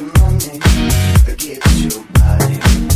your money, get your body.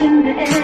in the.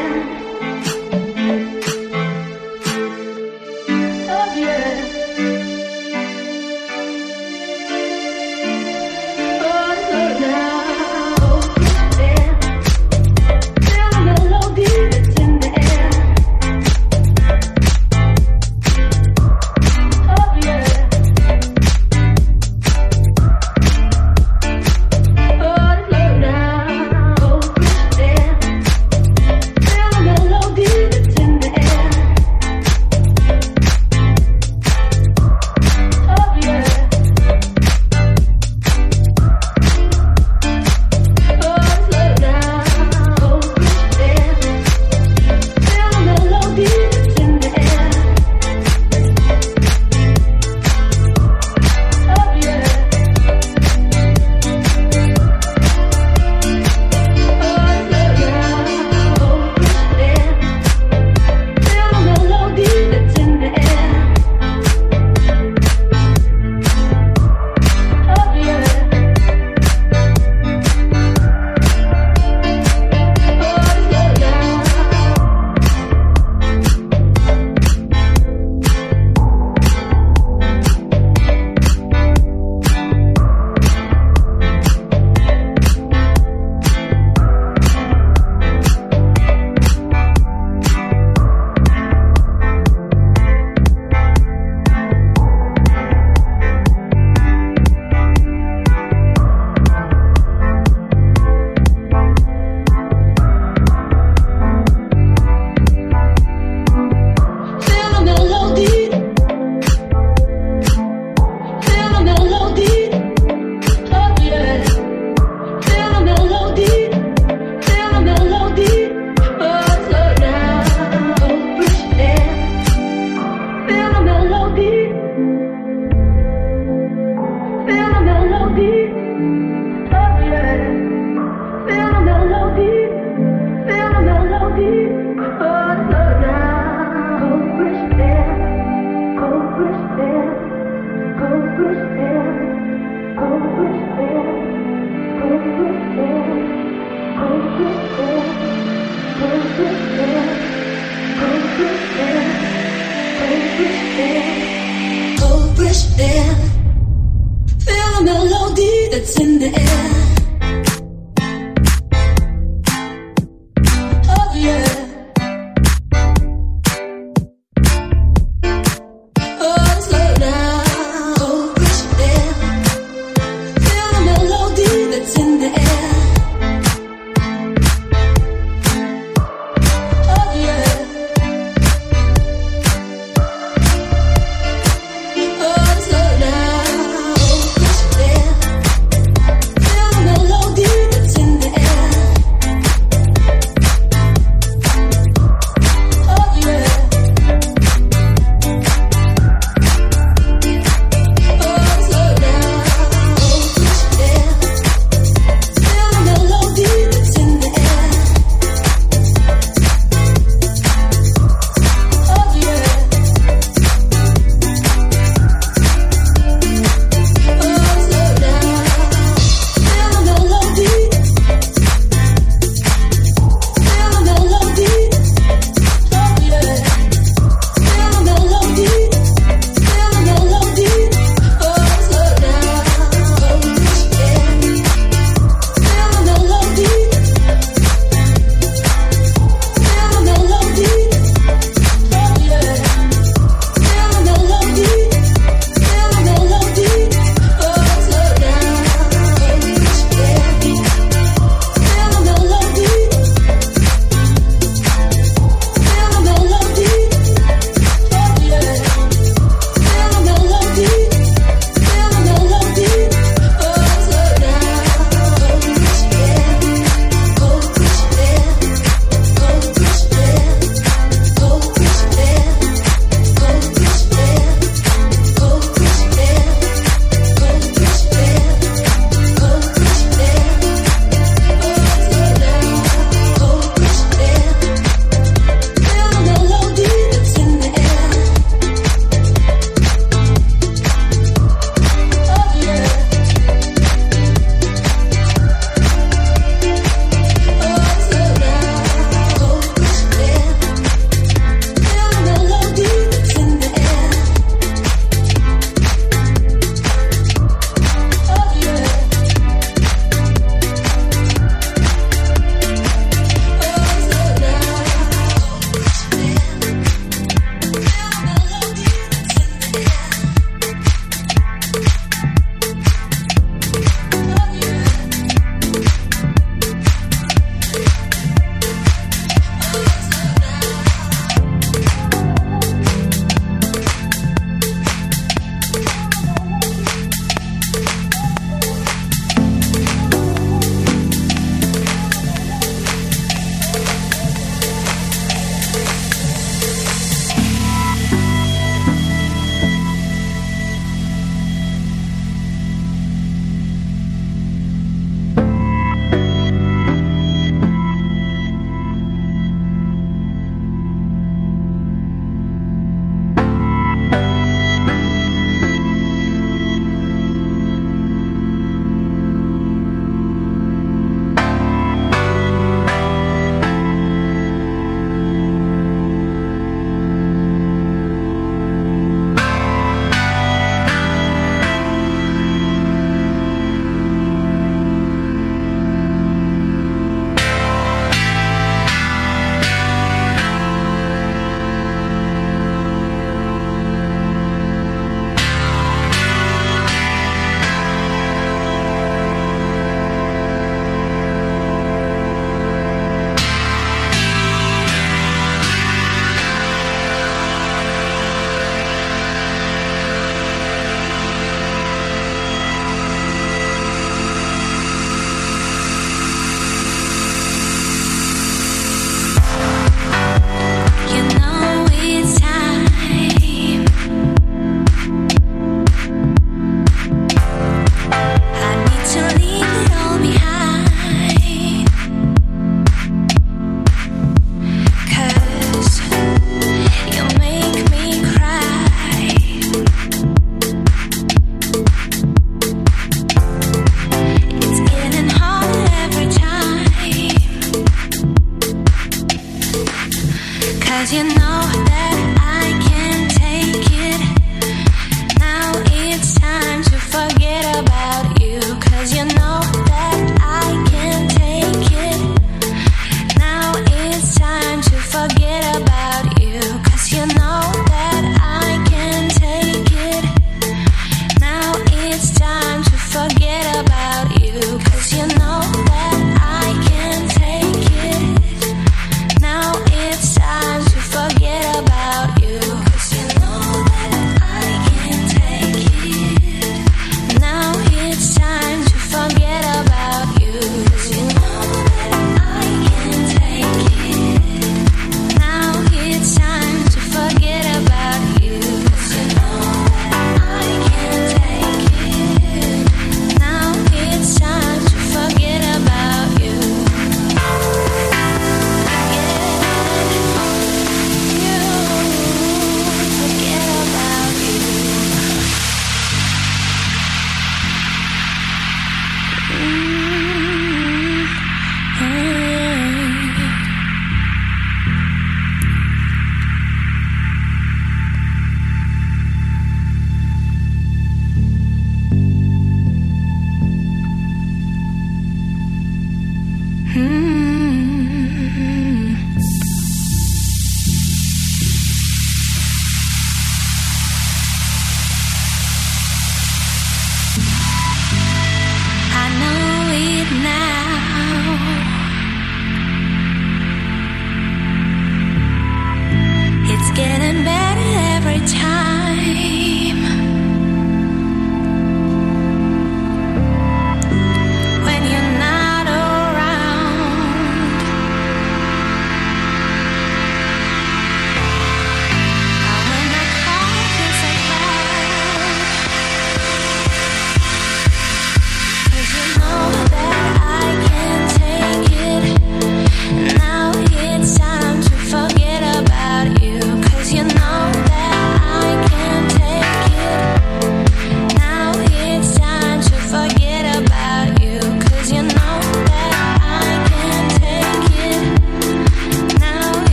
Cause you know that I can't take it. Now it's time to forget about you. Cause you know.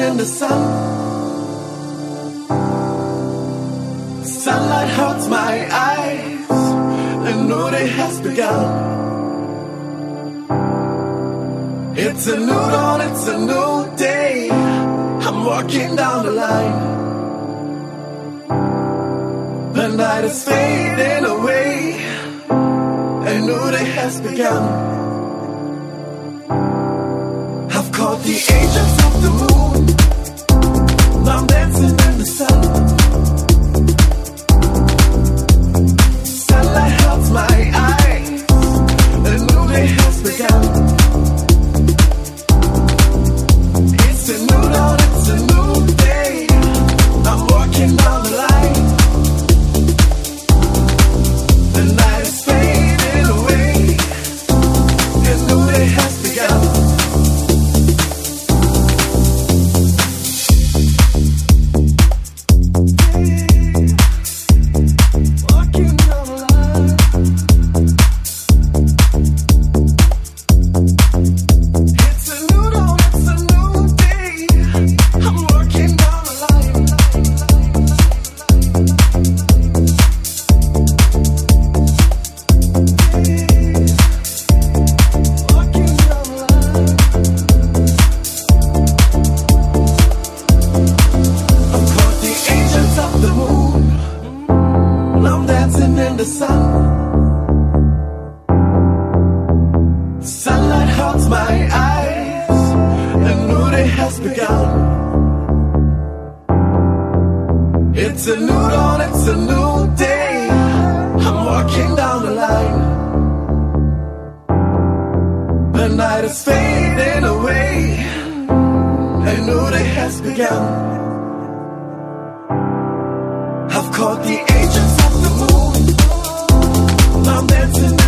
In the sun. Sunlight hurts my eyes. A new day has begun. It's a new dawn, it's a new day. I'm walking down the line. The night is fading away. A new day has begun. I've the angels of the moon. I'm dancing in the sun. Sunlight my eyes. Has begun. The night is fading away. A new day has begun. I've caught the agents of the moon. I'm dancing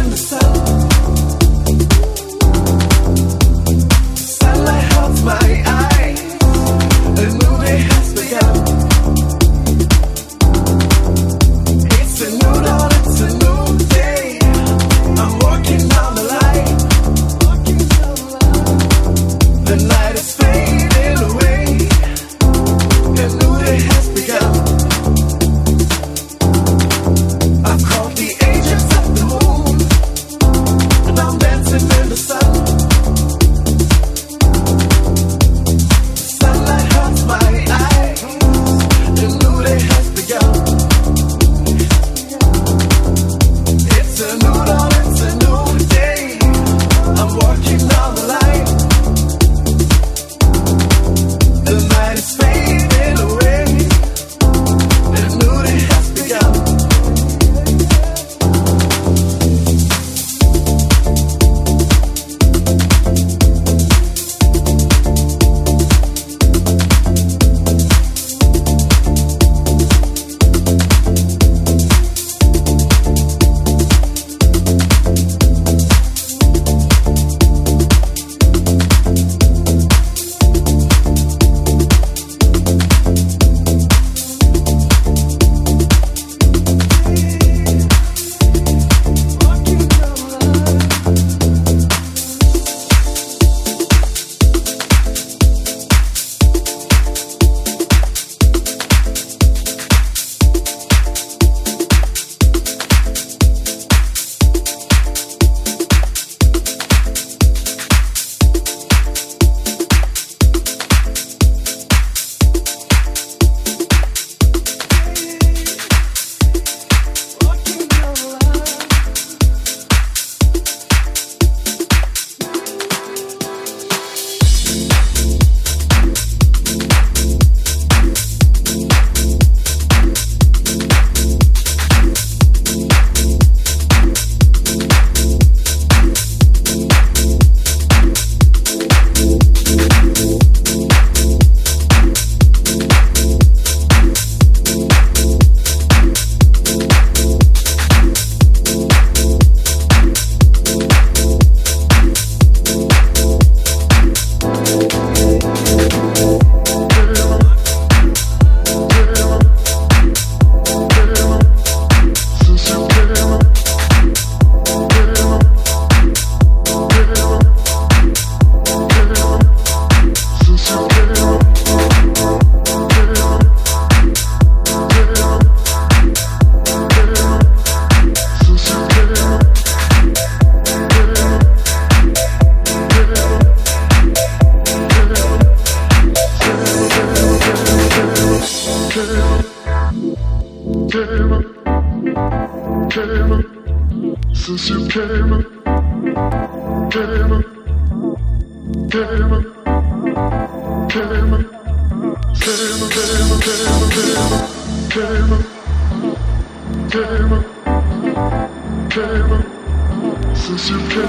Since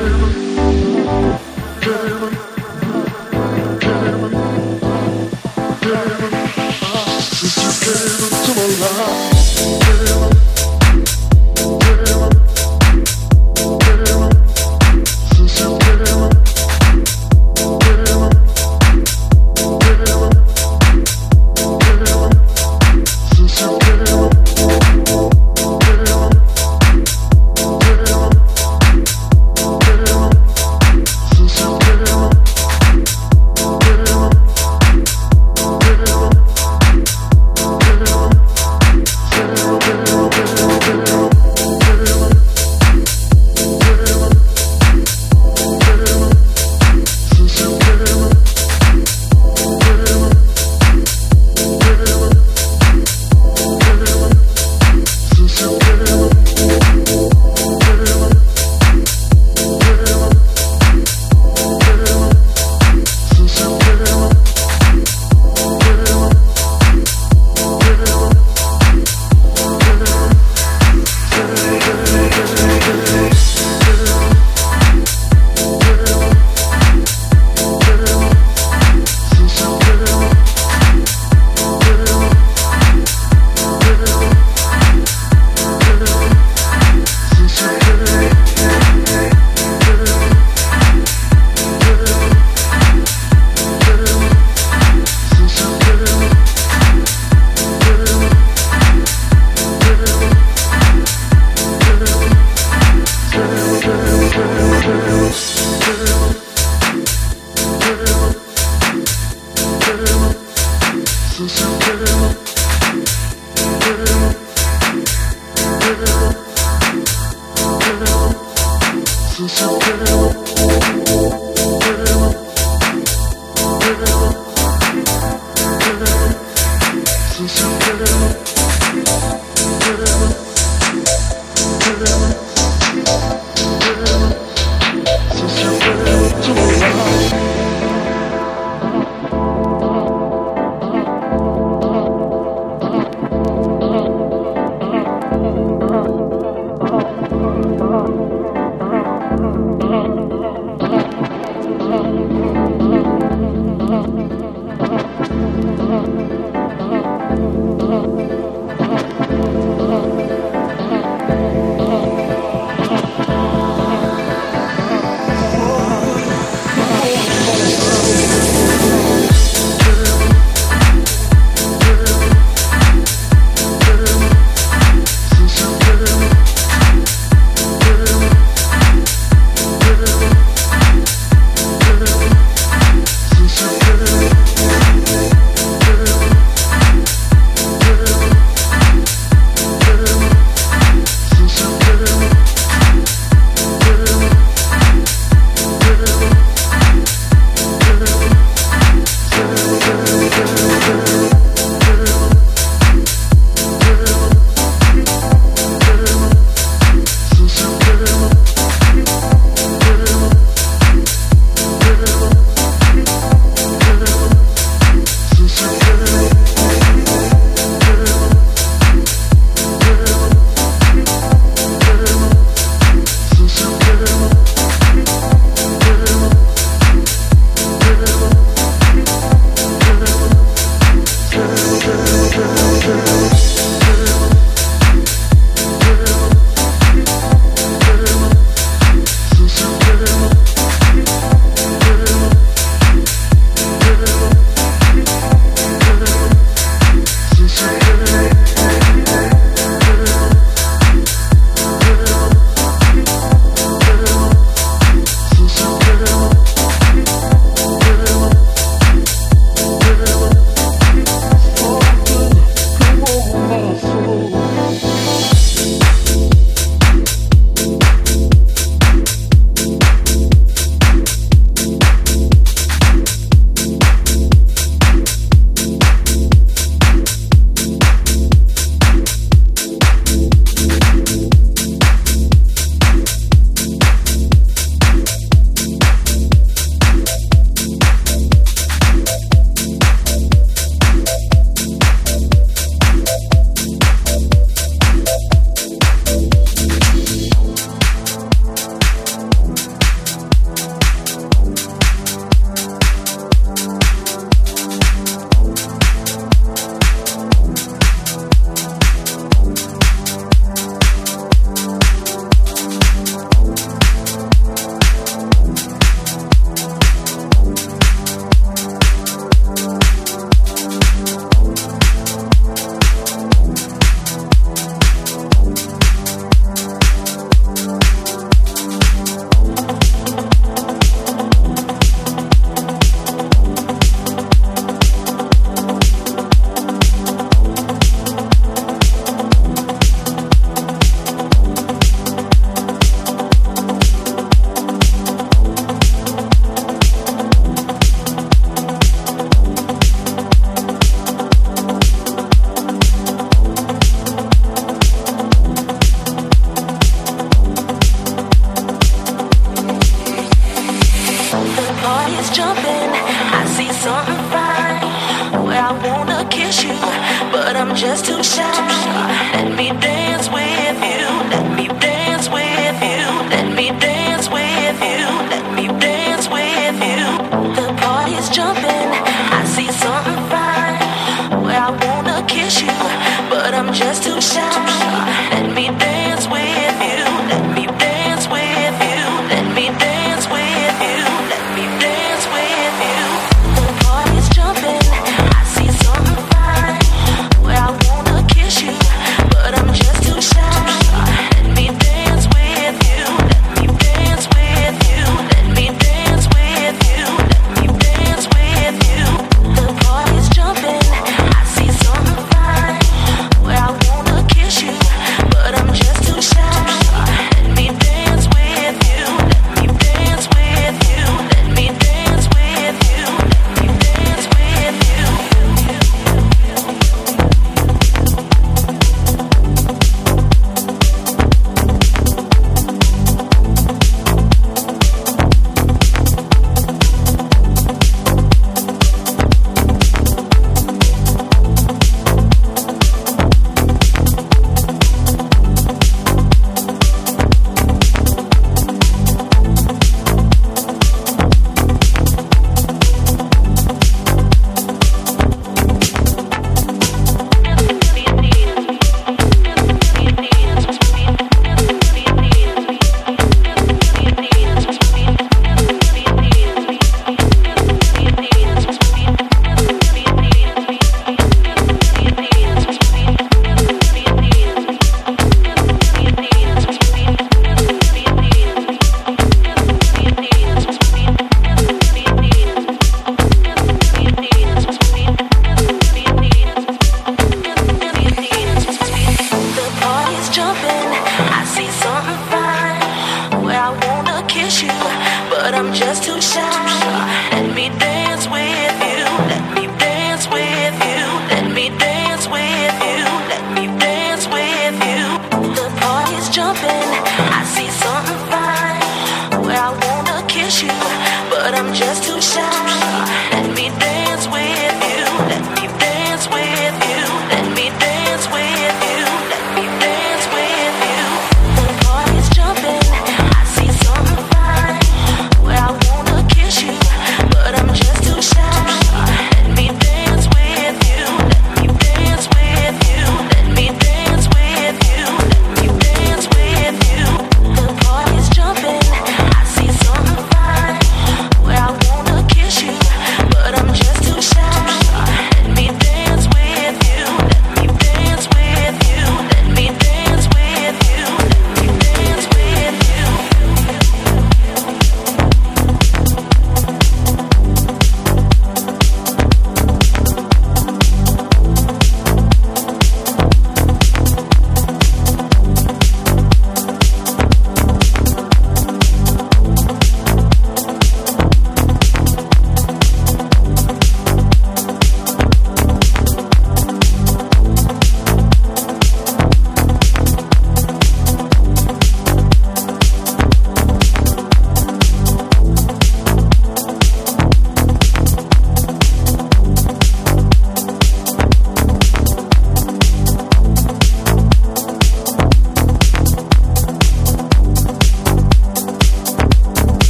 you came,